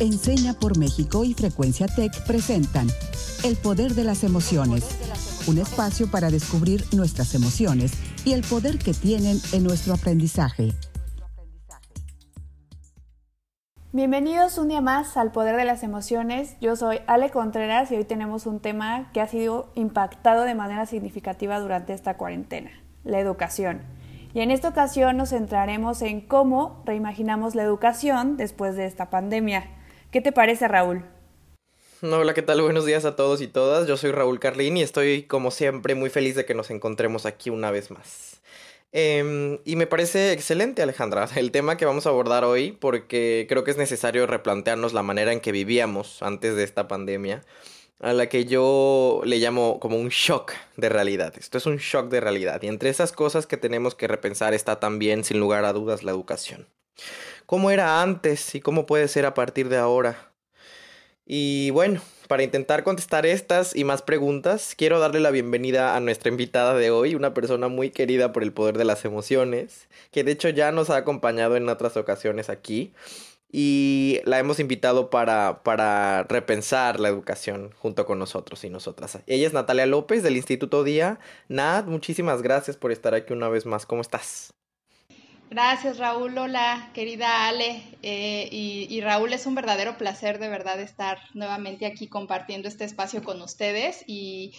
Enseña por México y Frecuencia Tech presentan El Poder de las Emociones, un espacio para descubrir nuestras emociones y el poder que tienen en nuestro aprendizaje. Bienvenidos un día más al Poder de las Emociones. Yo soy Ale Contreras y hoy tenemos un tema que ha sido impactado de manera significativa durante esta cuarentena, la educación. Y en esta ocasión nos centraremos en cómo reimaginamos la educación después de esta pandemia. ¿Qué te parece, Raúl? Hola, ¿qué tal? Buenos días a todos y todas. Yo soy Raúl Carlín y estoy, como siempre, muy feliz de que nos encontremos aquí una vez más. Em, y me parece excelente, Alejandra, el tema que vamos a abordar hoy, porque creo que es necesario replantearnos la manera en que vivíamos antes de esta pandemia, a la que yo le llamo como un shock de realidad. Esto es un shock de realidad. Y entre esas cosas que tenemos que repensar está también, sin lugar a dudas, la educación cómo era antes y cómo puede ser a partir de ahora. Y bueno, para intentar contestar estas y más preguntas, quiero darle la bienvenida a nuestra invitada de hoy, una persona muy querida por el poder de las emociones, que de hecho ya nos ha acompañado en otras ocasiones aquí. Y la hemos invitado para, para repensar la educación junto con nosotros y nosotras. Ella es Natalia López del Instituto Día. Nat, muchísimas gracias por estar aquí una vez más. ¿Cómo estás? Gracias Raúl, hola querida Ale. Eh, y, Raúl, es un verdadero placer de verdad estar nuevamente aquí compartiendo este espacio con ustedes y,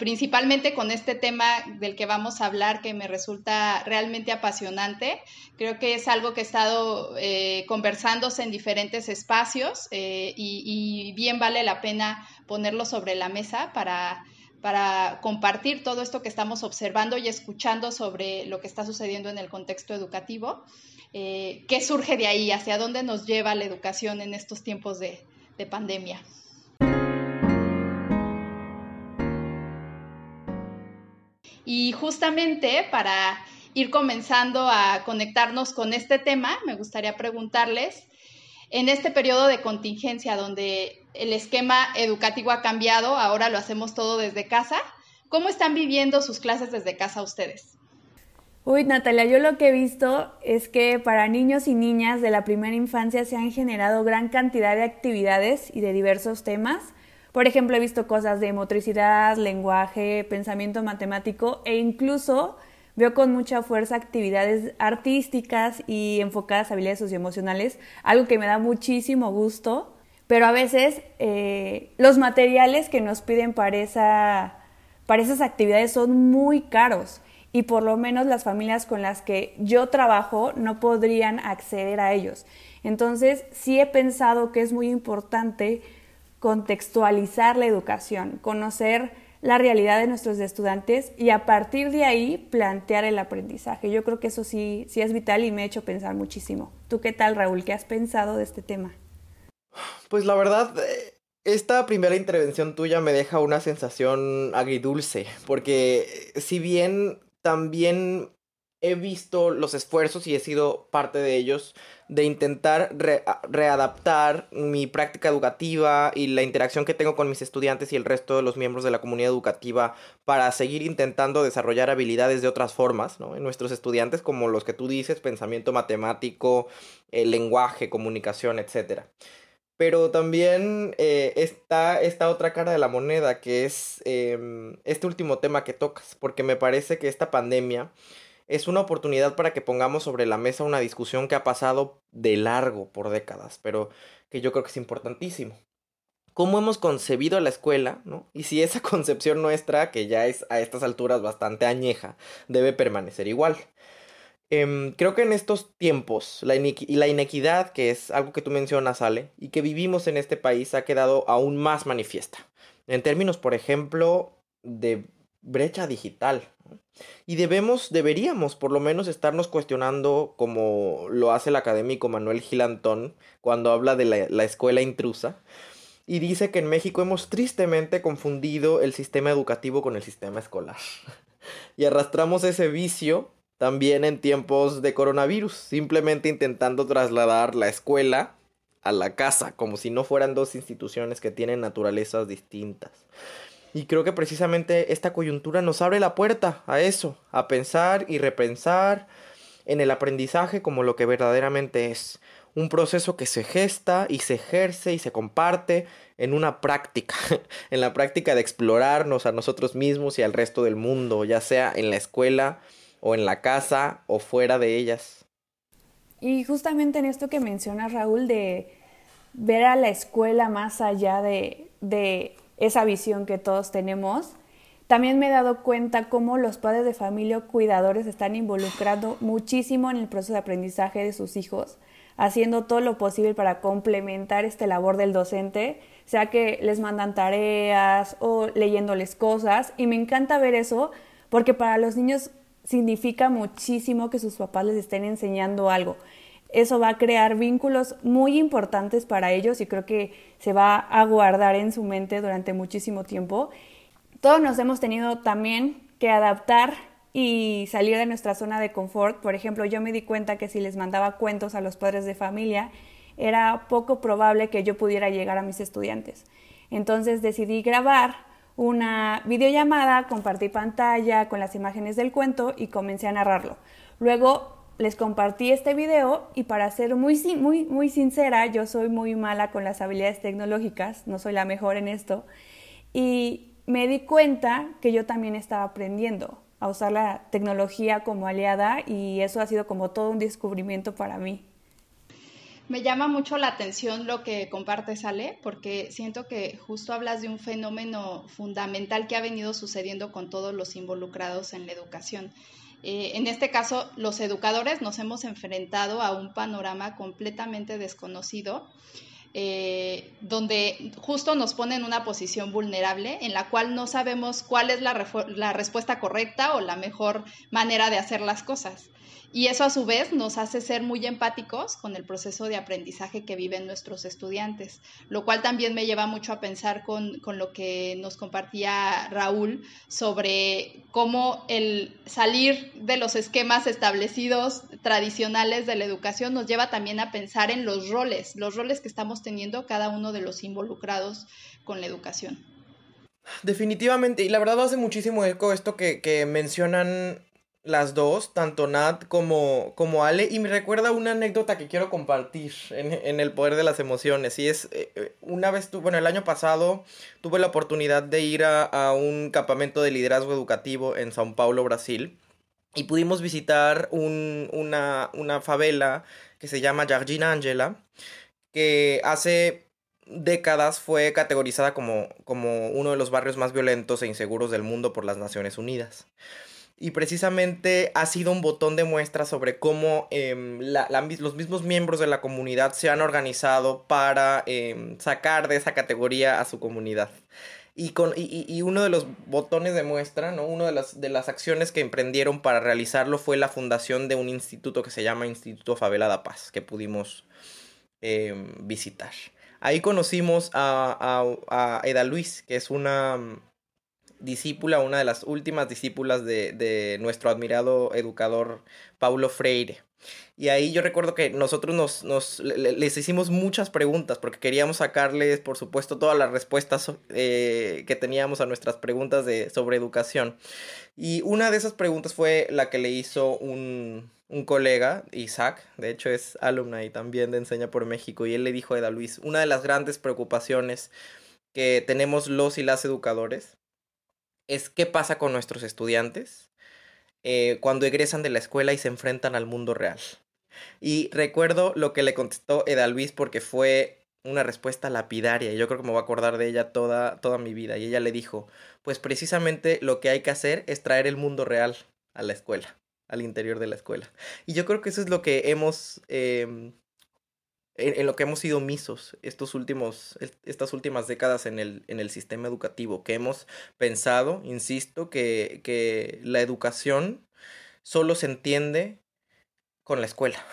principalmente con este tema del que vamos a hablar que me resulta realmente apasionante. Creo que es algo que he estado eh, conversándose en diferentes espacios eh, y bien vale la pena ponerlo sobre la mesa para para compartir todo esto que estamos observando y escuchando sobre lo que está sucediendo en el contexto educativo. Eh, ¿Qué surge de ahí? ¿Hacia dónde nos lleva la educación en estos tiempos de, de pandemia? Y justamente para ir comenzando a conectarnos con este tema, me gustaría preguntarles, en este periodo de contingencia donde el esquema educativo ha cambiado, ahora lo hacemos todo desde casa. ¿Cómo están viviendo sus clases desde casa ustedes? Uy, Natalia, yo lo que he visto es que para niños y niñas de la primera infancia se han generado gran cantidad de actividades y de diversos temas. Por ejemplo, he visto cosas de motricidad, lenguaje, pensamiento matemático e incluso veo con mucha fuerza actividades artísticas y enfocadas a habilidades socioemocionales, algo que me da muchísimo gusto pero a veces eh, los materiales que nos piden para, esa, para esas actividades son muy caros y por lo menos las familias con las que yo trabajo no podrían acceder a ellos. Entonces sí he pensado que es muy importante contextualizar la educación, conocer la realidad de nuestros estudiantes y a partir de ahí plantear el aprendizaje. Yo creo que eso sí, sí es vital y me ha hecho pensar muchísimo. ¿Tú qué tal, Raúl? ¿Qué has pensado de este tema? Pues la verdad, eh, esta primera intervención tuya me deja una sensación agridulce, porque si bien también he visto los esfuerzos y he sido parte de ellos de intentar readaptar mi práctica educativa y la interacción que tengo con mis estudiantes y el resto de los miembros de la comunidad educativa para seguir intentando desarrollar habilidades de otras formas ¿no? en nuestros estudiantes como los que tú dices, pensamiento matemático, el lenguaje, comunicación, etc. Pero también eh, está esta otra cara de la moneda, que es em, este último tema que tocas, porque me parece que esta pandemia es una oportunidad para que pongamos sobre la mesa una discusión que ha pasado de largo por décadas, pero que yo creo que es importantísimo. ¿Cómo hemos concebido la escuela? ¿no? Y si esa concepción nuestra, que ya es a estas alturas bastante añeja, debe permanecer igual. Em, creo que en estos tiempos la, la inequidad, que es algo que tú mencionas, Ale, y que vivimos en este país, ha quedado aún más manifiesta. En términos, por ejemplo, de brecha digital. Y debemos, deberíamos por lo menos estarnos cuestionando, como lo hace el académico Manuel Gilantón cuando habla de la escuela intrusa, y dice que en México hemos tristemente confundido el sistema educativo con el sistema escolar. y arrastramos ese vicio también en tiempos de coronavirus, simplemente intentando trasladar la escuela a la casa, como si no fueran dos instituciones que tienen naturalezas distintas. Y creo que precisamente esta coyuntura nos abre la puerta a eso, a pensar y repensar en el aprendizaje como lo que verdaderamente es, un proceso que se gesta y se ejerce y se comparte en una práctica, en la práctica de explorarnos a nosotros mismos y al resto del mundo, ya sea en la escuela o en la casa o fuera de ellas. Y justamente en esto que menciona Raúl de ver a la escuela más allá de, de esa visión que todos tenemos, también me he dado cuenta cómo los padres de familia o cuidadores están involucrando muchísimo en el proceso de aprendizaje de sus hijos, haciendo todo lo posible para complementar este labor del docente, sea que les mandan tareas o leyéndoles cosas. Y me encanta ver eso porque para los niños significa muchísimo que sus papás les estén enseñando algo. Eso va a crear vínculos muy importantes para ellos y creo que se va a guardar en su mente durante muchísimo tiempo. Todos nos hemos tenido también que adaptar y salir de nuestra zona de confort. Por ejemplo, yo me di cuenta que si les mandaba cuentos a los padres de familia, era poco probable que yo pudiera llegar a mis estudiantes. Entonces decidí grabar una videollamada, compartí pantalla con las imágenes del cuento y comencé a narrarlo. Luego les compartí este video y para ser muy, muy, muy sincera, yo soy muy mala con las habilidades tecnológicas, no soy la mejor en esto. Y me di cuenta que yo también estaba aprendiendo a usar la tecnología como aliada y eso ha sido como todo un descubrimiento para mí. Me llama mucho la atención lo que compartes, Ale, porque siento que justo hablas de un fenómeno fundamental que ha venido sucediendo con todos los involucrados en la educación. Eh, en este caso, los educadores nos hemos enfrentado a un panorama completamente desconocido eh, donde justo nos pone en una posición vulnerable en la cual no sabemos cuál es la, la respuesta correcta o la mejor manera de hacer las cosas. Y eso a su vez nos hace ser muy empáticos con el proceso de aprendizaje que viven nuestros estudiantes, lo cual también me lleva mucho a pensar con, con, lo que nos compartía Raúl sobre cómo el salir de los esquemas establecidos tradicionales de la educación nos lleva también a pensar en los roles, los roles que estamos teniendo cada uno de los involucrados con la educación. Definitivamente, y la verdad hace muchísimo eco esto que, que mencionan las dos, tanto Nat como, como Ale, y me recuerda una anécdota que quiero compartir en, el poder de las emociones. Y es, eh, eh, una vez, tu, bueno, el año pasado tuve la oportunidad de ir a, un campamento de liderazgo educativo en Sao Paulo, Brasil, y pudimos visitar una, una favela que se llama Jardim Angela, que hace décadas fue categorizada como, como uno de los barrios más violentos e inseguros del mundo por las Naciones Unidas y precisamente ha sido un botón de muestra sobre cómo em, los mismos miembros de la comunidad se han organizado para em, sacar de esa categoría a su comunidad. Y, con, y, uno de los botones de muestra, ¿no? Una de las, de las acciones que emprendieron para realizarlo fue la fundación de un instituto que se llama Instituto Favelada Paz, que pudimos em, visitar. Ahí conocimos a, a, a Eda Luis, que es una discípula, una de las últimas discípulas de, nuestro admirado educador Paulo Freire. Y ahí yo recuerdo que nosotros nos, nos les hicimos muchas preguntas porque queríamos sacarles, por supuesto, todas las respuestas eh, que teníamos a nuestras preguntas de, sobre educación. Y una de esas preguntas fue la que le hizo un, un colega, Isaac, de hecho es alumna y también de Enseña por México, y él le dijo a Eda Luis, una de las grandes preocupaciones que tenemos los y las educadores es qué pasa con nuestros estudiantes eh, cuando egresan de la escuela y se enfrentan al mundo real. Y recuerdo lo que le contestó Edalvis porque fue una respuesta lapidaria y yo creo que me voy a acordar de ella toda, toda mi vida. Y ella le dijo, pues precisamente lo que hay que hacer es traer el mundo real a la escuela, al interior de la escuela. Y yo creo que eso es lo que hemos em, en, lo que hemos sido misos estos últimos, estas últimas décadas en el, en el sistema educativo, que hemos pensado, insisto, que, que la educación solo se entiende con la escuela.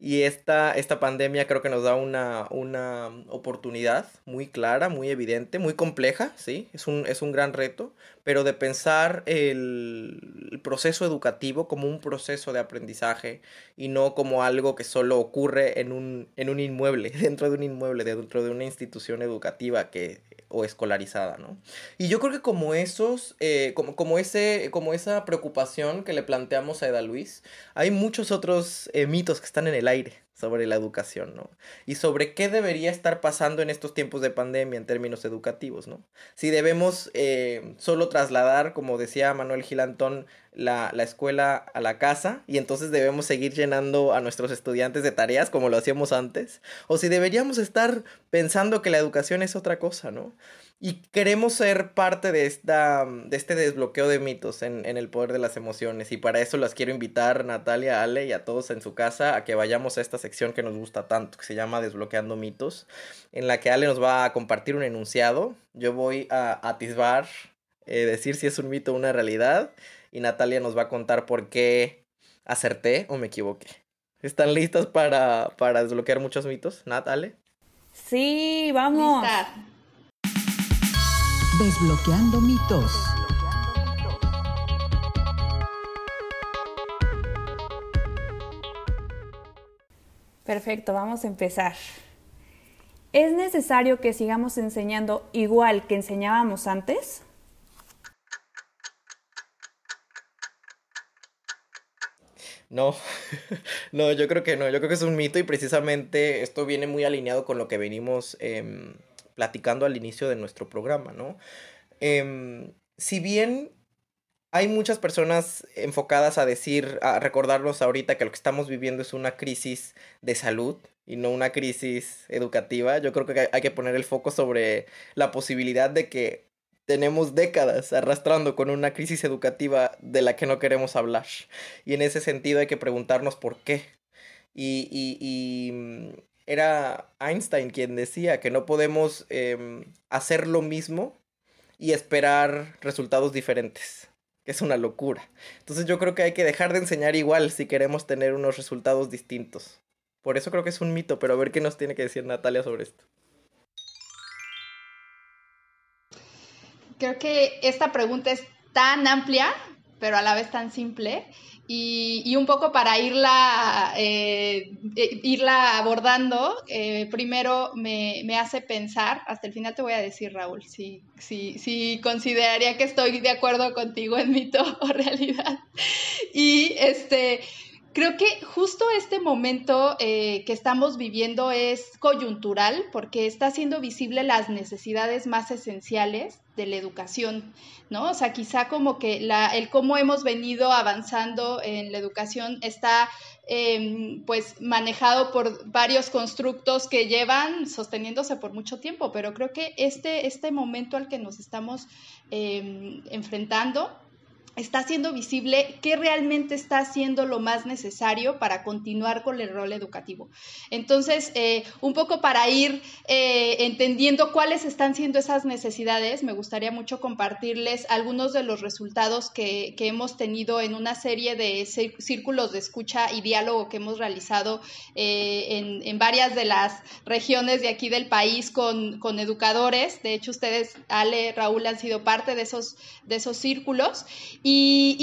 Y esta, esta pandemia creo que nos da una, una oportunidad muy clara, muy evidente, muy compleja, ¿sí? Es un, es un gran reto, pero de pensar el, proceso educativo como un proceso de aprendizaje y no como algo que solo ocurre en un, en un inmueble, dentro de un inmueble, dentro de una institución educativa que o escolarizada, ¿no? Y yo creo que como esos, eh, como, como, ese, como esa preocupación que le planteamos a Eda Luis, hay muchos otros eh, mitos que están en el aire sobre la educación, ¿no? Y sobre qué debería estar pasando en estos tiempos de pandemia en términos educativos, ¿no? Si debemos eh, solo trasladar, como decía Manuel Gilantón, la, la, escuela a la casa y entonces debemos seguir llenando a nuestros estudiantes de tareas como lo hacíamos antes, o si deberíamos estar pensando que la educación es otra cosa, ¿no? Y queremos ser parte de, esta, de este desbloqueo de mitos en, en, el poder de las emociones. Y para eso las quiero invitar, Natalia, Ale y a todos en su casa, a que vayamos a esta sección que nos gusta tanto, que se llama Desbloqueando mitos, en la que Ale nos va a compartir un enunciado. Yo voy a atisbar, eh, decir si es un mito o una realidad. Y Natalia nos va a contar por qué acerté o me equivoqué. ¿Están listas para, para desbloquear muchos mitos? Nat, Ale. Sí, vamos. Desbloqueando mitos. Perfecto, vamos a empezar. ¿Es necesario que sigamos enseñando igual que enseñábamos antes? No, no, yo creo que no, yo creo que es un mito y precisamente esto viene muy alineado con lo que venimos eh, platicando al inicio de nuestro programa, ¿no? Eh, si bien hay muchas personas enfocadas a decir, a recordarnos ahorita que lo que estamos viviendo es una crisis de salud y no una crisis educativa, yo creo que hay que poner el foco sobre la posibilidad de que tenemos décadas arrastrando con una crisis educativa de la que no queremos hablar. Y en ese sentido hay que preguntarnos por qué. Y, y, y mm, era Einstein quien decía que no podemos eh, hacer lo mismo y esperar resultados diferentes. Que es una locura. Entonces yo creo que hay que dejar de enseñar igual si queremos tener unos resultados distintos. Por eso creo que es un mito, pero a ver qué nos tiene que decir Natalia sobre esto. Creo que esta pregunta es tan amplia, pero a la vez tan simple, y, un poco para irla, eh, irla abordando, eh, primero me, me, hace pensar, hasta el final te voy a decir, Raúl, si, si, si consideraría que estoy de acuerdo contigo en mito o realidad. Y este, Creo que justo este momento eh, que estamos viviendo es coyuntural porque está haciendo visible las necesidades más esenciales de la educación, ¿no? O sea, quizá como que la, el cómo hemos venido avanzando en la educación está eh, pues manejado por varios constructos que llevan sosteniéndose por mucho tiempo, pero creo que este, este momento al que nos estamos eh, enfrentando está haciendo visible qué realmente está haciendo lo más necesario para continuar con el rol educativo. Entonces, eh, un poco para ir eh, entendiendo cuáles están siendo esas necesidades, me gustaría mucho compartirles algunos de los resultados que, que hemos tenido en una serie de círculos de escucha y diálogo que hemos realizado eh, en, en, varias de las regiones de aquí del país con, con educadores. De hecho, ustedes, Ale, Raúl, han sido parte de esos, de esos círculos.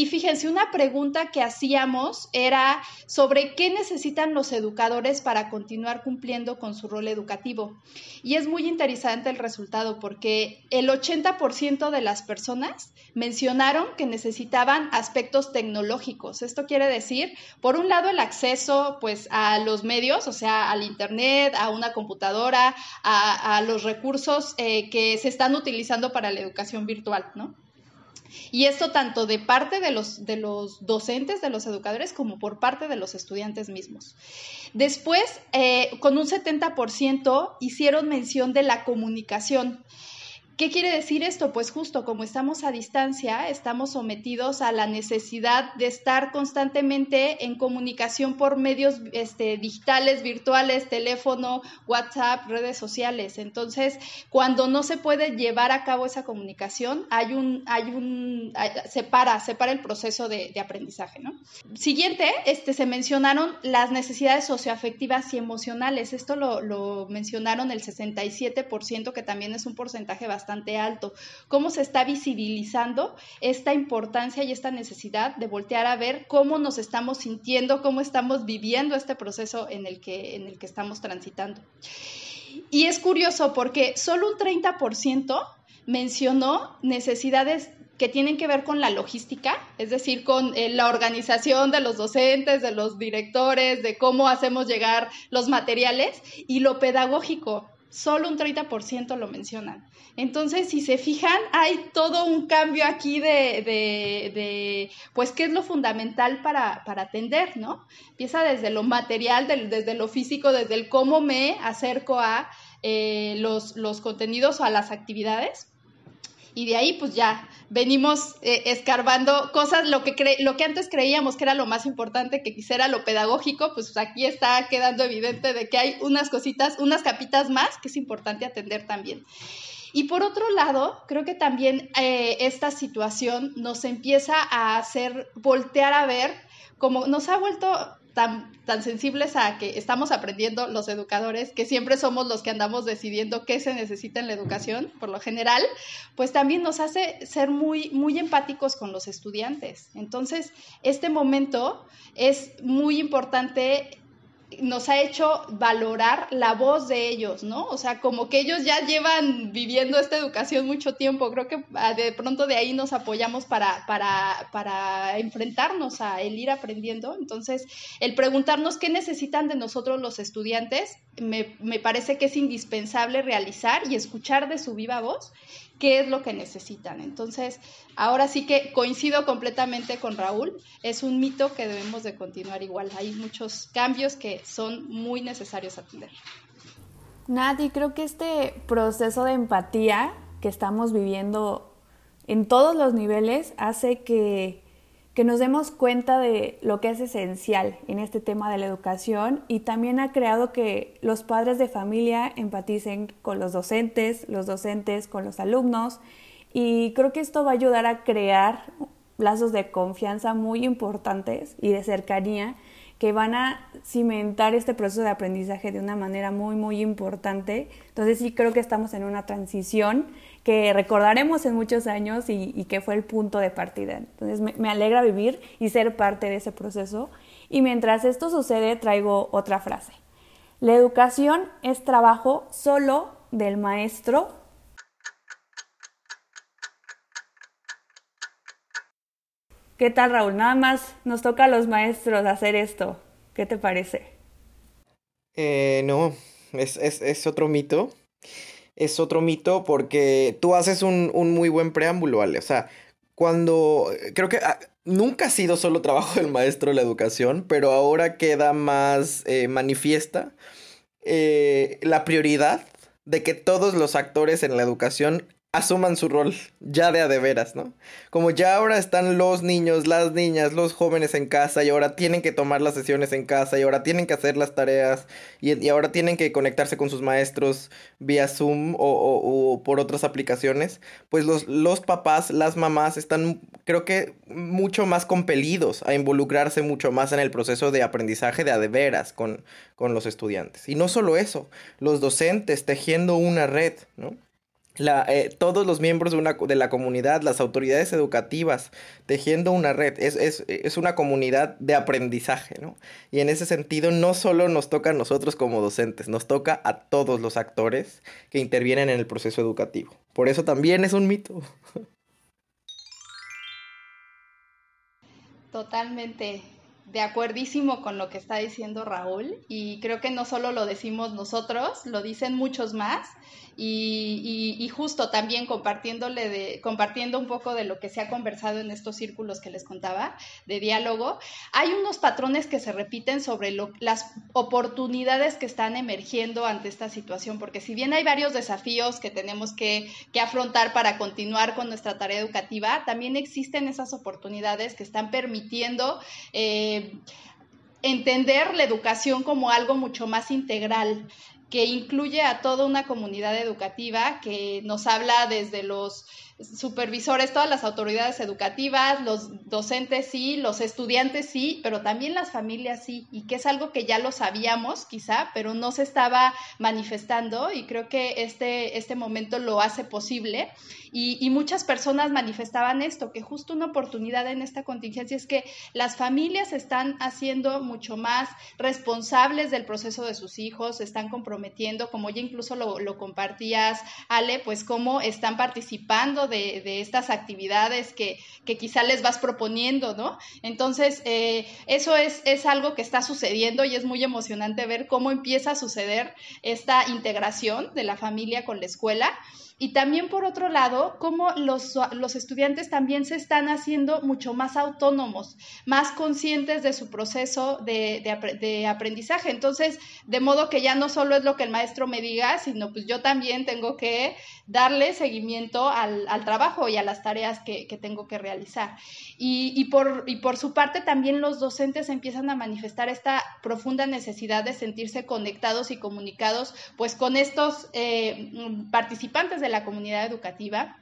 Fíjense, una pregunta que hacíamos era sobre qué necesitan los educadores para continuar cumpliendo con su rol educativo. Y es muy interesante el resultado porque el 80% de las personas mencionaron que necesitaban aspectos tecnológicos. Esto quiere decir, por un lado, el acceso pues, a los medios, o sea, al Internet, a una computadora, a, a los recursos eh, que se están utilizando para la educación virtual, ¿no? Y esto tanto de parte de los, de los docentes, de los educadores, como por parte de los estudiantes mismos. Después, eh, con un 70% hicieron mención de la comunicación. ¿Qué quiere decir esto? Pues justo como estamos a distancia, estamos sometidos a la necesidad de estar constantemente en comunicación por medios este, digitales, virtuales, teléfono, WhatsApp, redes sociales. Entonces, cuando no se puede llevar a cabo esa comunicación, hay un, hay un, se para, se para el proceso de, de aprendizaje, ¿no? Siguiente, este, se mencionaron las necesidades socioafectivas y emocionales. Esto lo, lo mencionaron el 67%, que también es un porcentaje bastante bastante alto. ¿Cómo se está visibilizando esta importancia y esta necesidad de voltear a ver cómo nos estamos sintiendo, cómo estamos viviendo este proceso en el que, en el que estamos transitando? Y es curioso porque solo un 30% mencionó necesidades que tienen que ver con la logística, es decir, con eh, la organización de los docentes, de los directores, de cómo hacemos llegar los materiales y lo pedagógico. Solo un 30% lo mencionan. Entonces, si se fijan, hay todo un cambio aquí de, de, pues, qué es lo fundamental para, para, atender, ¿no? Empieza desde lo material, desde lo físico, desde el cómo me acerco a eh, los, los contenidos o a las actividades y de ahí pues ya venimos eh, escarbando cosas, lo que, lo que antes creíamos que era lo más importante, que quisiera lo pedagógico, pues aquí está quedando evidente de que hay unas cositas, unas capitas más que es importante atender también. Y por otro lado, creo que también eh, esta situación nos empieza a hacer voltear a ver, como nos ha vuelto tan, sensibles a que estamos aprendiendo los educadores, que siempre somos los que andamos decidiendo qué se necesita en la educación, por lo general, pues también nos hace ser muy, muy empáticos con los estudiantes. Entonces, este momento es muy importante nos ha hecho valorar la voz de ellos, ¿no? O sea, como que ellos ya llevan viviendo esta educación mucho tiempo. Creo que ah, de pronto de ahí nos apoyamos para, para, para enfrentarnos a el ir aprendiendo. Entonces, el preguntarnos qué necesitan de nosotros los estudiantes, me, me parece que es indispensable realizar y escuchar de su viva voz qué es lo que necesitan. Entonces, ahora sí que coincido completamente con Raúl, es un mito que debemos de continuar igual. Hay muchos cambios que son muy necesarios atender. Nati, creo que este proceso de empatía que estamos viviendo en todos los niveles hace que que nos demos cuenta de lo que es esencial en este tema de la educación y también ha creado que los padres de familia empaticen con los docentes, los docentes con los alumnos y creo que esto va a ayudar a crear lazos de confianza muy importantes y de cercanía que van a cimentar este proceso de aprendizaje de una manera muy, muy importante. Entonces sí creo que estamos en una transición que recordaremos en muchos años y, que fue el punto de partida. Entonces me, alegra vivir y ser parte de ese proceso. Y mientras esto sucede, traigo otra frase. La educación es trabajo solo del maestro. ¿Qué tal, Raúl? Nada más nos toca a los maestros hacer esto. ¿Qué te parece? Eh, no, es, es otro mito es otro mito porque tú haces un, muy buen preámbulo, ¿vale? O sea, cuando creo que ah, nunca ha sido solo trabajo del maestro la educación, pero ahora queda más eh, manifiesta eh, la prioridad de que todos los actores en la educación asuman su rol ya de a de veras, ¿no? Como ya ahora están los niños, las niñas, los jóvenes en casa y ahora tienen que tomar las sesiones en casa y ahora tienen que hacer las tareas y, ahora tienen que conectarse con sus maestros vía Zoom o, por otras aplicaciones, pues los, los papás, las mamás están creo que mucho más compelidos a involucrarse mucho más en el proceso de aprendizaje de a de veras con, con los estudiantes. Y no solo eso, los docentes tejiendo una red, ¿no? Eh, todos los miembros de, una, de la comunidad, las autoridades educativas, tejiendo una red. Es, es, es, una comunidad de aprendizaje, ¿no? Y en ese sentido, no solo nos toca a nosotros como docentes, nos toca a todos los actores que intervienen en el proceso educativo. Por eso también es un mito. Totalmente de acuerdísimo con lo que está diciendo Raúl y creo que no solo lo decimos nosotros, lo dicen muchos más y, justo también compartiéndole de, compartiendo un poco de lo que se ha conversado en estos círculos que les contaba de diálogo, hay unos patrones que se repiten sobre las oportunidades que están emergiendo ante esta situación, porque si bien hay varios desafíos que tenemos que, afrontar para continuar con nuestra tarea educativa, también existen esas oportunidades que están permitiendo eh, entender la educación como algo mucho más integral que incluye a toda una comunidad educativa que nos habla desde los supervisores, todas las autoridades educativas, los docentes sí, los estudiantes sí, pero también las familias sí, y que es algo que ya lo sabíamos quizá, pero no se estaba manifestando y creo que este, este momento lo hace posible. Y, muchas personas manifestaban esto, que justo una oportunidad en esta contingencia es que las familias están haciendo mucho más responsables del proceso de sus hijos, se están comprometiendo, como ya incluso lo compartías, Ale, pues cómo están participando de, estas actividades que, quizá les vas proponiendo, ¿no? Entonces, eh, eso es, es algo que está sucediendo y es muy emocionante ver cómo empieza a suceder esta integración de la familia con la escuela. Y también, por otro lado, cómo los, los, estudiantes también se están haciendo mucho más autónomos, más conscientes de su proceso de, de, aprendizaje. Entonces, de modo que ya no solo es lo que el maestro me diga, sino pues yo también tengo que darle seguimiento al, al trabajo y a las tareas que, que tengo que realizar. Y, y, por, y por su parte, también los docentes empiezan a manifestar esta profunda necesidad de sentirse conectados y comunicados pues con estos eh, participantes de la comunidad educativa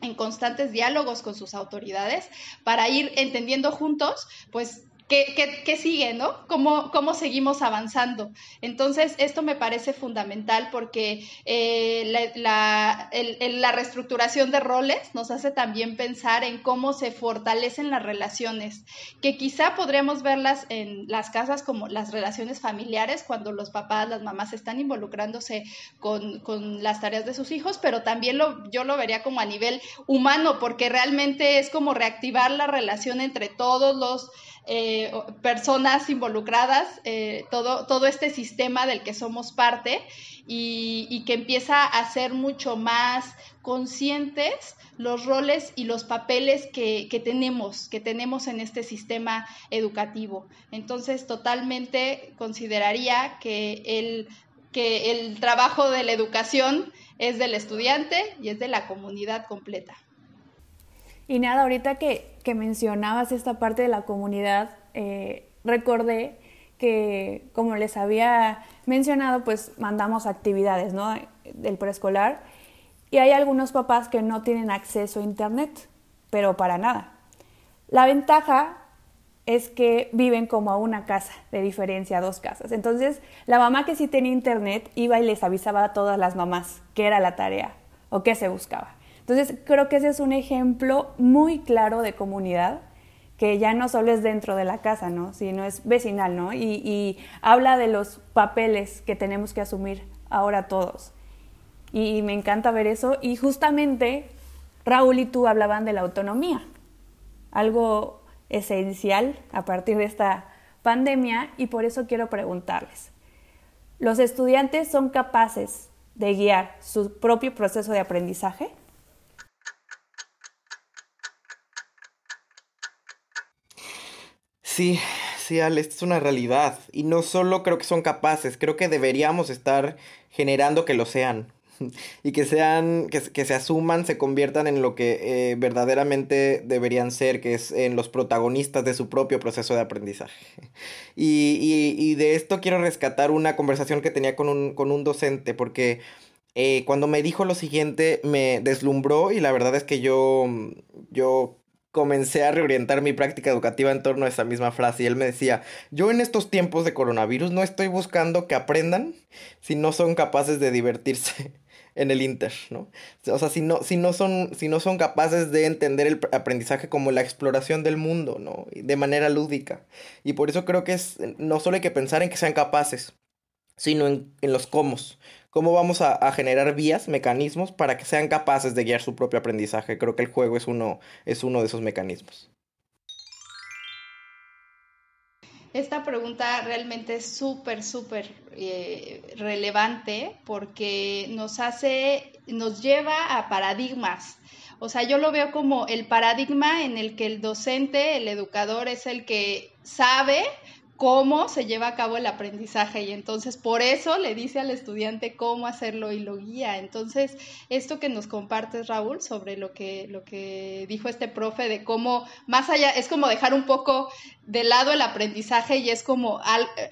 en constantes diálogos con sus autoridades para ir entendiendo juntos, pues, ¿Qué, sigue, no? ¿Cómo, ¿Cómo seguimos avanzando? Entonces, esto me parece fundamental porque eh, la, la, reestructuración de roles nos hace también pensar en cómo se fortalecen las relaciones, que quizá podríamos verlas en las casas como las relaciones familiares, cuando los papás, las mamás están involucrándose con, con las tareas de sus hijos, pero también lo, yo lo vería como a nivel humano, porque realmente es como reactivar la relación entre todos los eh, personas involucradas, eh, todo, todo este sistema del que somos parte y, que empieza a ser mucho más conscientes los roles y los papeles que, tenemos, que tenemos en este sistema educativo. Entonces, totalmente consideraría que el, que el trabajo de la educación es del estudiante y es de la comunidad completa. Y nada, ahorita que, que mencionabas esta parte de la comunidad, eh, recordé que, como les había mencionado, pues mandamos actividades, ¿no? Del preescolar. Y hay algunos papás que no tienen acceso a Internet, pero para nada. La ventaja es que viven como a una casa, de diferencia dos casas. Entonces, la mamá que sí tenía Internet iba y les avisaba a todas las mamás qué era la tarea o qué se buscaba. Entonces, creo que ese es un ejemplo muy claro de comunidad que ya no solo es dentro de la casa, ¿no? sino es vecinal, ¿no? Y, habla de los papeles que tenemos que asumir ahora todos. Y me encanta ver eso. Y justamente Raúl y tú hablaban de la autonomía, algo esencial a partir de esta pandemia y por eso quiero preguntarles, ¿los estudiantes son capaces de guiar su propio proceso de aprendizaje? Sí, sí, Ale, esto es una realidad. Y no solo creo que son capaces, creo que deberíamos estar generando que lo sean. Y que sean, que, que se asuman, se conviertan en lo que eh, verdaderamente deberían ser, que es en los protagonistas de su propio proceso de aprendizaje. Y, y, y de esto quiero rescatar una conversación que tenía con un, con un docente, porque eh, cuando me dijo lo siguiente me deslumbró y la verdad es que yo, yo comencé a reorientar mi práctica educativa en torno a esa misma frase y él me decía, yo en estos tiempos de coronavirus no estoy buscando que aprendan si no son capaces de divertirse en el Inter, ¿no? O sea, si no, si no, son, si no son capaces de entender el aprendizaje como la exploración del mundo, ¿no? De manera lúdica. Y por eso creo que es, no solo hay que pensar en que sean capaces, sino en, en los cómo cómo vamos a, generar vías, mecanismos para que sean capaces de guiar su propio aprendizaje. Creo que el juego es uno, es uno de esos mecanismos. Esta pregunta realmente es súper, súper eh, relevante porque nos hace, nos lleva a paradigmas. O sea, yo lo veo como el paradigma en el que el docente, el educador es el que sabe cómo se lleva a cabo el aprendizaje y entonces por eso le dice al estudiante cómo hacerlo y lo guía. Entonces, esto que nos compartes, Raúl, sobre lo que, lo que dijo este profe de cómo, más allá, es como dejar un poco de lado el aprendizaje y es como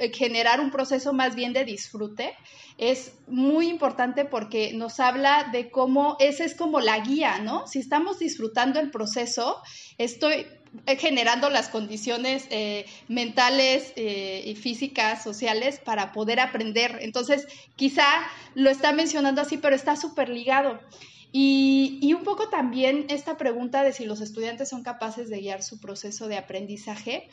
eh, generar un proceso más bien de disfrute, es muy importante porque nos habla de cómo esa es como la guía, ¿no? Si estamos disfrutando el proceso, estoy generando las condiciones eh, mentales eh, y físicas, sociales para poder aprender. Entonces, quizá lo está mencionando así, pero está súper ligado. Y, y, un poco también esta pregunta de si los estudiantes son capaces de guiar su proceso de aprendizaje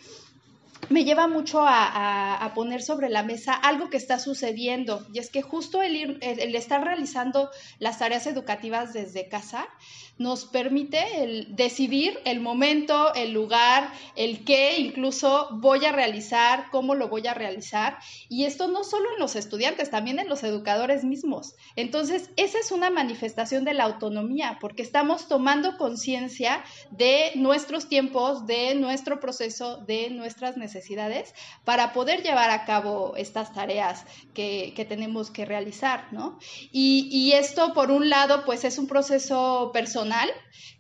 me lleva mucho a, poner sobre la mesa algo que está sucediendo. Y es que justo el, el, estar realizando las tareas educativas desde casa nos permite decidir el momento, el lugar, el qué incluso voy a realizar, cómo lo voy a realizar y esto no solo en los estudiantes, también en los educadores mismos. Entonces, esa es una manifestación de la autonomía porque estamos tomando conciencia de nuestros tiempos, de nuestro proceso, de nuestras necesidades necesidades para poder llevar a cabo estas tareas que, tenemos que realizar, ¿no? Y, y, esto, por un lado, pues es un proceso personal personal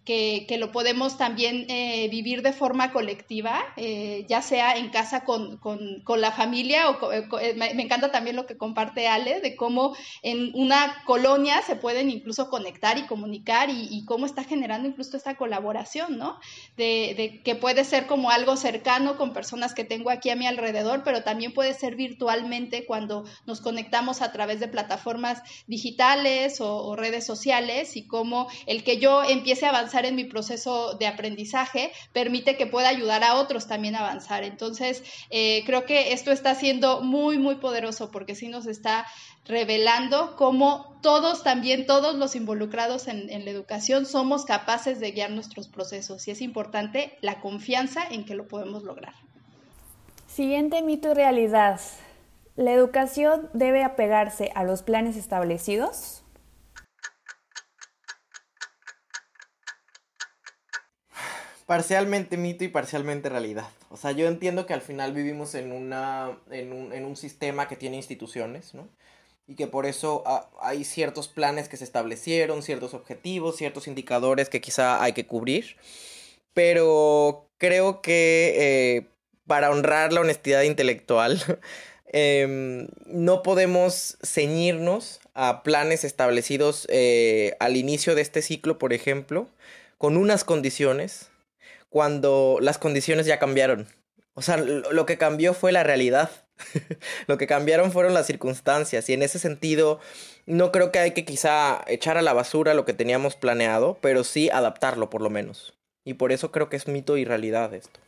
que, lo podemos también eh, vivir de forma colectiva, eh, ya sea en casa con, la familia o eh, me, encanta también lo que comparte Ale de cómo en una colonia se pueden incluso conectar y comunicar y, cómo está generando incluso esta colaboración, ¿no? De, de, que puede ser como algo cercano con personas que tengo aquí a mi alrededor, pero también puede ser virtualmente cuando nos conectamos a través de plataformas digitales o, o redes sociales y cómo el que yo empiece a avanzar en mi proceso de aprendizaje permite que pueda ayudar a otros también a avanzar. Entonces, eh, creo que esto está siendo muy, muy poderoso porque sí nos está revelando cómo todos, también todos los involucrados en, en, la educación, somos capaces de guiar nuestros procesos y es importante la confianza en que lo podemos lograr. Siguiente mito y realidad. ¿La educación debe apegarse a los planes establecidos? Parcialmente mito y parcialmente realidad. O sea, yo entiendo que al final vivimos en, una, en, un, en un sistema que tiene instituciones, ¿no? Y que por eso ah, hay ciertos planes que se establecieron, ciertos objetivos, ciertos indicadores que quizá hay que cubrir. Pero creo que eh, para honrar la honestidad intelectual, em, no podemos ceñirnos a planes establecidos eh, al inicio de este ciclo, por ejemplo, con unas condiciones cuando las condiciones ya cambiaron. O sea, lo que cambió fue la realidad. lo que cambiaron fueron las circunstancias y en ese sentido no creo que hay que quizá echar a la basura lo que teníamos planeado, pero sí adaptarlo por lo menos. Y por eso creo que es mito y realidad esto.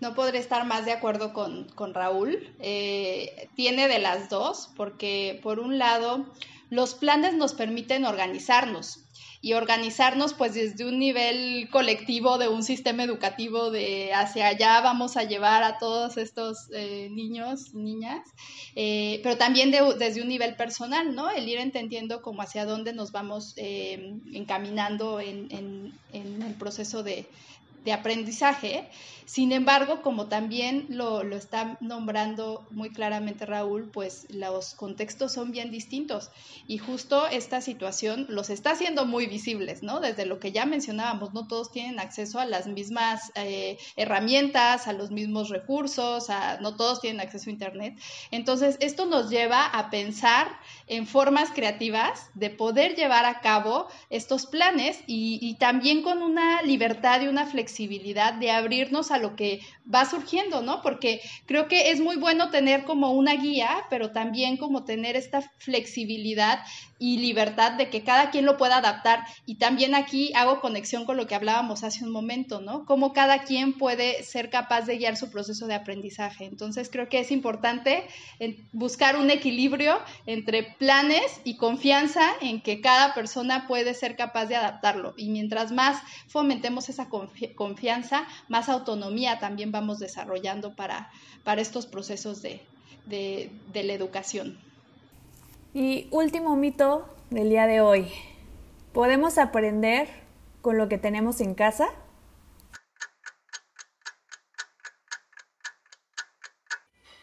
No podré estar más de acuerdo con, Raúl. Eh, tiene de las dos, porque por un lado, los planes nos permiten organizarnos y organizarnos pues desde un nivel colectivo de un sistema educativo de hacia allá vamos a llevar a todos estos eh, niños, niñas, eh, pero también desde un nivel personal, ¿no? El ir entendiendo como hacia dónde nos vamos eh, encaminando en, el proceso de, de aprendizaje. Sin embargo, como también lo, lo, está nombrando muy claramente Raúl, pues los contextos son bien distintos y justo esta situación los está haciendo muy visibles, ¿no? Desde lo que ya mencionábamos, no todos tienen acceso a las mismas eh, herramientas, a los mismos recursos, no todos tienen acceso a Internet. Entonces, esto nos lleva a pensar en formas creativas de poder llevar a cabo estos planes y, y también con una libertad y una flexibilidad de abrirnos a lo que va surgiendo, ¿no? Porque creo que es muy bueno tener como una guía, pero también como tener esta flexibilidad y libertad de que cada quien lo pueda adaptar. Y también aquí hago conexión con lo que hablábamos hace un momento, ¿no? Cómo cada quien puede ser capaz de guiar su proceso de aprendizaje. Entonces creo que es importante buscar un equilibrio entre planes y confianza en que cada persona puede ser capaz de adaptarlo. Y mientras más fomentemos esa confianza, más autonomía también vamos desarrollando para, para estos procesos de, de la educación. Y último mito del día de hoy. ¿Podemos aprender con lo que tenemos en casa?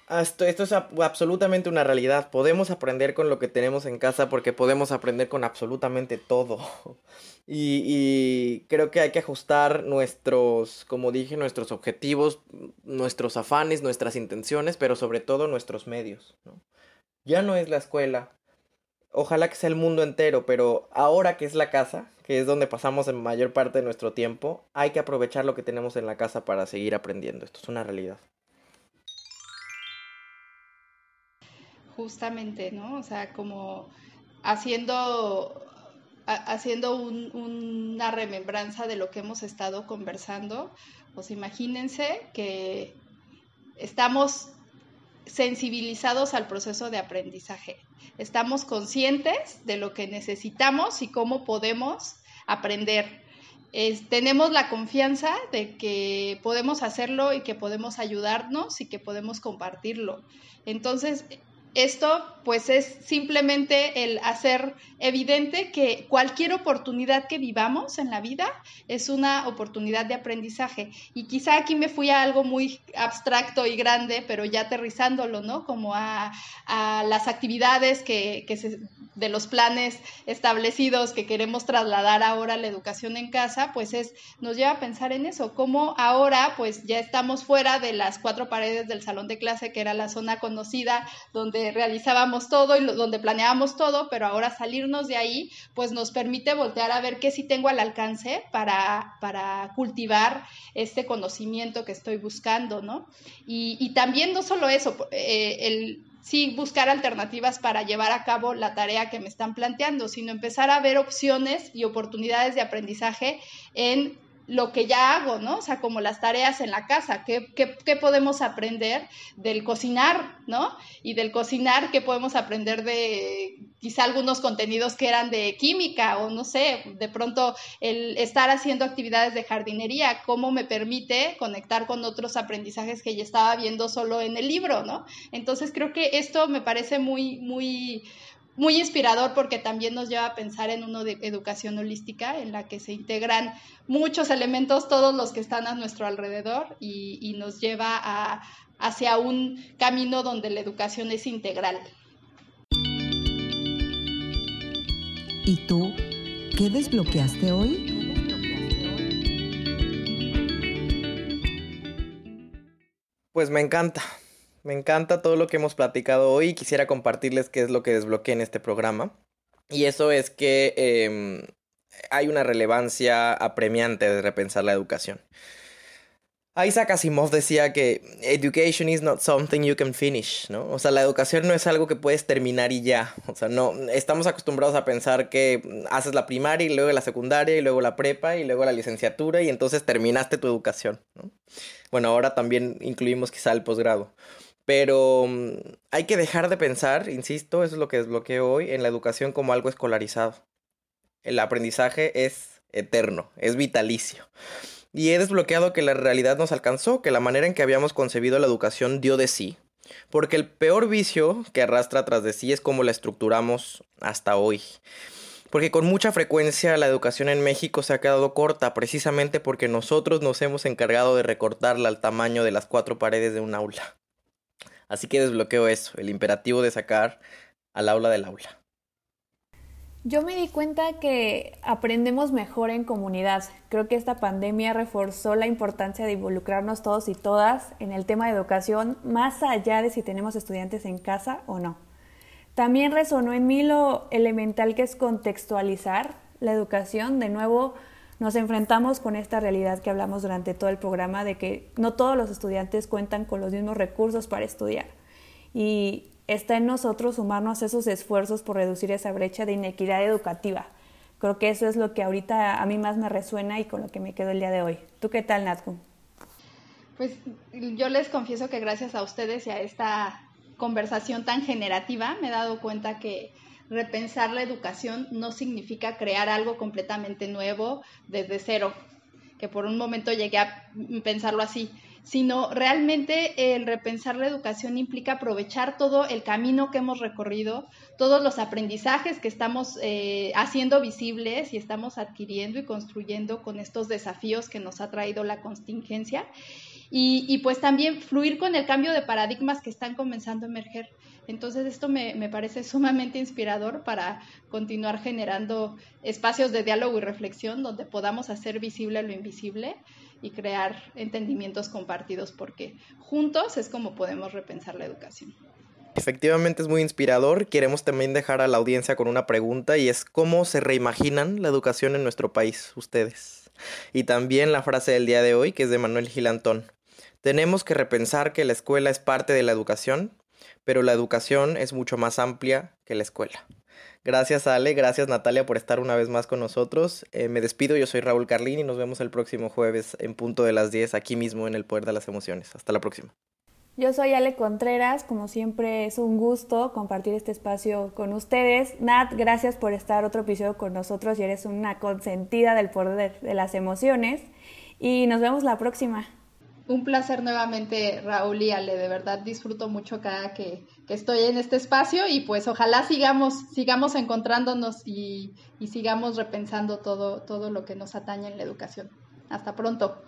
Esto, esto, es absolutamente una realidad. Podemos aprender con lo que tenemos en casa porque podemos aprender con absolutamente todo. Y, creo que hay que ajustar nuestros, como dije, nuestros objetivos, nuestros afanes, nuestras intenciones, pero sobre todo nuestros medios. Ya no es la escuela. Ojalá que sea el mundo entero, pero ahora que es la casa, que es donde pasamos en mayor parte de nuestro tiempo, hay que aprovechar lo que tenemos en la casa para seguir aprendiendo. Esto es una realidad. Justamente, ¿no? O sea, como haciendo haciendo una remembranza de lo que hemos estado conversando, pues imagínense que estamos sensibilizados al proceso de aprendizaje. Estamos conscientes de lo que necesitamos y cómo podemos aprender. tenemos la confianza de que podemos hacerlo y que podemos ayudarnos y que podemos compartirlo. Entonces, esto pues es simplemente el hacer evidente que cualquier oportunidad que vivamos en la vida es una oportunidad de aprendizaje. Y quizá aquí me fui a algo muy abstracto y grande, pero ya aterrizándolo, ¿no? Como a, las actividades que, que se, de los planes establecidos que queremos trasladar ahora a la educación en casa, pues es, nos lleva a pensar en eso, cómo ahora pues ya estamos fuera de las cuatro paredes del salón de clase, que era la zona conocida donde realizábamos todo y donde planeábamos todo, pero ahora salirnos de ahí pues nos permite voltear a ver qué sí tengo al alcance para, para cultivar este conocimiento que estoy buscando, ¿no? Y, y también no solo eso, eh, el sí buscar alternativas para llevar a cabo la tarea que me están planteando, sino empezar a ver opciones y oportunidades de aprendizaje en lo que ya hago, ¿no? O sea, como las tareas en la casa, ¿qué, qué, podemos aprender del cocinar, ¿no? Y del cocinar, ¿qué podemos aprender de quizá algunos contenidos que eran de química o no sé, de pronto el estar haciendo actividades de jardinería, cómo me permite conectar con otros aprendizajes que ya estaba viendo solo en el libro, ¿no? Entonces creo que esto me parece muy, muy muy inspirador porque también nos lleva a pensar en una de educación holística en la que se integran muchos elementos, todos los que están a nuestro alrededor y, nos lleva a, hacia un camino donde la educación es integral. ¿Y tú qué desbloqueaste hoy? Pues me encanta. Me encanta todo lo que hemos platicado hoy y quisiera compartirles qué es lo que desbloqueé en este programa. Y eso es que em, hay una relevancia apremiante de repensar la educación. Isaac Asimov decía que education is not something you can finish, ¿no? O sea, la educación no es algo que puedes terminar y ya. O sea, no, estamos acostumbrados a pensar que haces la primaria y luego la secundaria y luego la prepa y luego la licenciatura y entonces terminaste tu educación, ¿no? Bueno, ahora también incluimos quizá el posgrado. Pero mm, hay que dejar de pensar, insisto, eso es lo que desbloqueo hoy, en la educación como algo escolarizado. El aprendizaje es eterno, es vitalicio. Y he desbloqueado que la realidad nos alcanzó, que la manera en que habíamos concebido la educación dio de sí. Porque el peor vicio que arrastra tras de sí es cómo la estructuramos hasta hoy. Porque con mucha frecuencia la educación en México se ha quedado corta precisamente porque nosotros nos hemos encargado de recortarla al tamaño de las cuatro paredes de un aula. Así que desbloqueo eso, el imperativo de sacar al aula del aula. Yo me di cuenta que aprendemos mejor en comunidad. Creo que esta pandemia reforzó la importancia de involucrarnos todos y todas en el tema de educación, más allá de si tenemos estudiantes en casa o no. También resonó en mí lo elemental que es contextualizar la educación. De nuevo, nos enfrentamos con esta realidad que hablamos durante todo el programa de que no todos los estudiantes cuentan con los mismos recursos para estudiar. Y está en nosotros sumarnos esos esfuerzos por reducir esa brecha de inequidad educativa. Creo que eso es lo que ahorita a mí más me resuena y con lo que me quedo el día de hoy. ¿Tú qué tal, Natku? Pues yo les confieso que gracias a ustedes y a esta conversación tan generativa me he dado cuenta que repensar la educación no significa crear algo completamente nuevo desde cero, que por un momento llegué a pensarlo así, sino realmente el repensar la educación implica aprovechar todo el camino que hemos recorrido, todos los aprendizajes que estamos eh, haciendo visibles y estamos adquiriendo y construyendo con estos desafíos que nos ha traído la contingencia y, pues también fluir con el cambio de paradigmas que están comenzando a emerger. Entonces esto me, me, parece sumamente inspirador para continuar generando espacios de diálogo y reflexión donde podamos hacer visible lo invisible y crear entendimientos compartidos porque juntos es como podemos repensar la educación. Efectivamente es muy inspirador. Queremos también dejar a la audiencia con una pregunta y es cómo se reimaginan la educación en nuestro país ustedes. Y también la frase del día de hoy que es de Manuel Gilantón. Tenemos que repensar que la escuela es parte de la educación, pero la educación es mucho más amplia que la escuela. Gracias Ale, gracias Natalia por estar una vez más con nosotros. Eh, me despido, yo soy Raúl Carlín y nos vemos el próximo jueves en punto de las 10 aquí mismo en El Poder de las Emociones. Hasta la próxima. Yo soy Ale Contreras, como siempre es un gusto compartir este espacio con ustedes. Nat, gracias por estar otro episodio con nosotros y eres una consentida del poder de las emociones. Y nos vemos la próxima. Un placer nuevamente, Raúl y Ale. De verdad disfruto mucho cada que, estoy en este espacio y pues ojalá sigamos, sigamos encontrándonos y, y sigamos repensando todo, todo lo que nos atañe en la educación. Hasta pronto.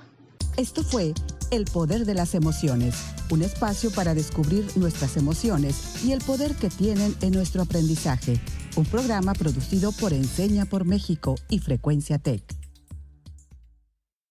Esto fue El Poder de las Emociones, un espacio para descubrir nuestras emociones y el poder que tienen en nuestro aprendizaje. Un programa producido por Enseña por México y Frecuencia Tech.